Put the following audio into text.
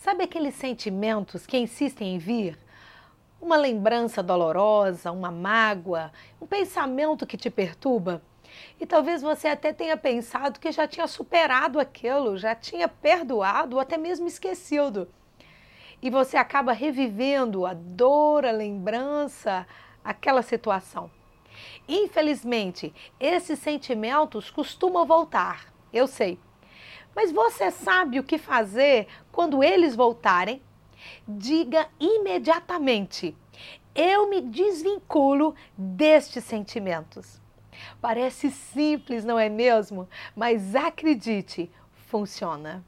Sabe aqueles sentimentos que insistem em vir? Uma lembrança dolorosa, uma mágoa, um pensamento que te perturba? E talvez você até tenha pensado que já tinha superado aquilo, já tinha perdoado ou até mesmo esquecido. E você acaba revivendo a dor, a lembrança, aquela situação. Infelizmente, esses sentimentos costumam voltar, eu sei. Mas você sabe o que fazer quando eles voltarem? Diga imediatamente: eu me desvinculo destes sentimentos. Parece simples, não é mesmo? Mas acredite, funciona.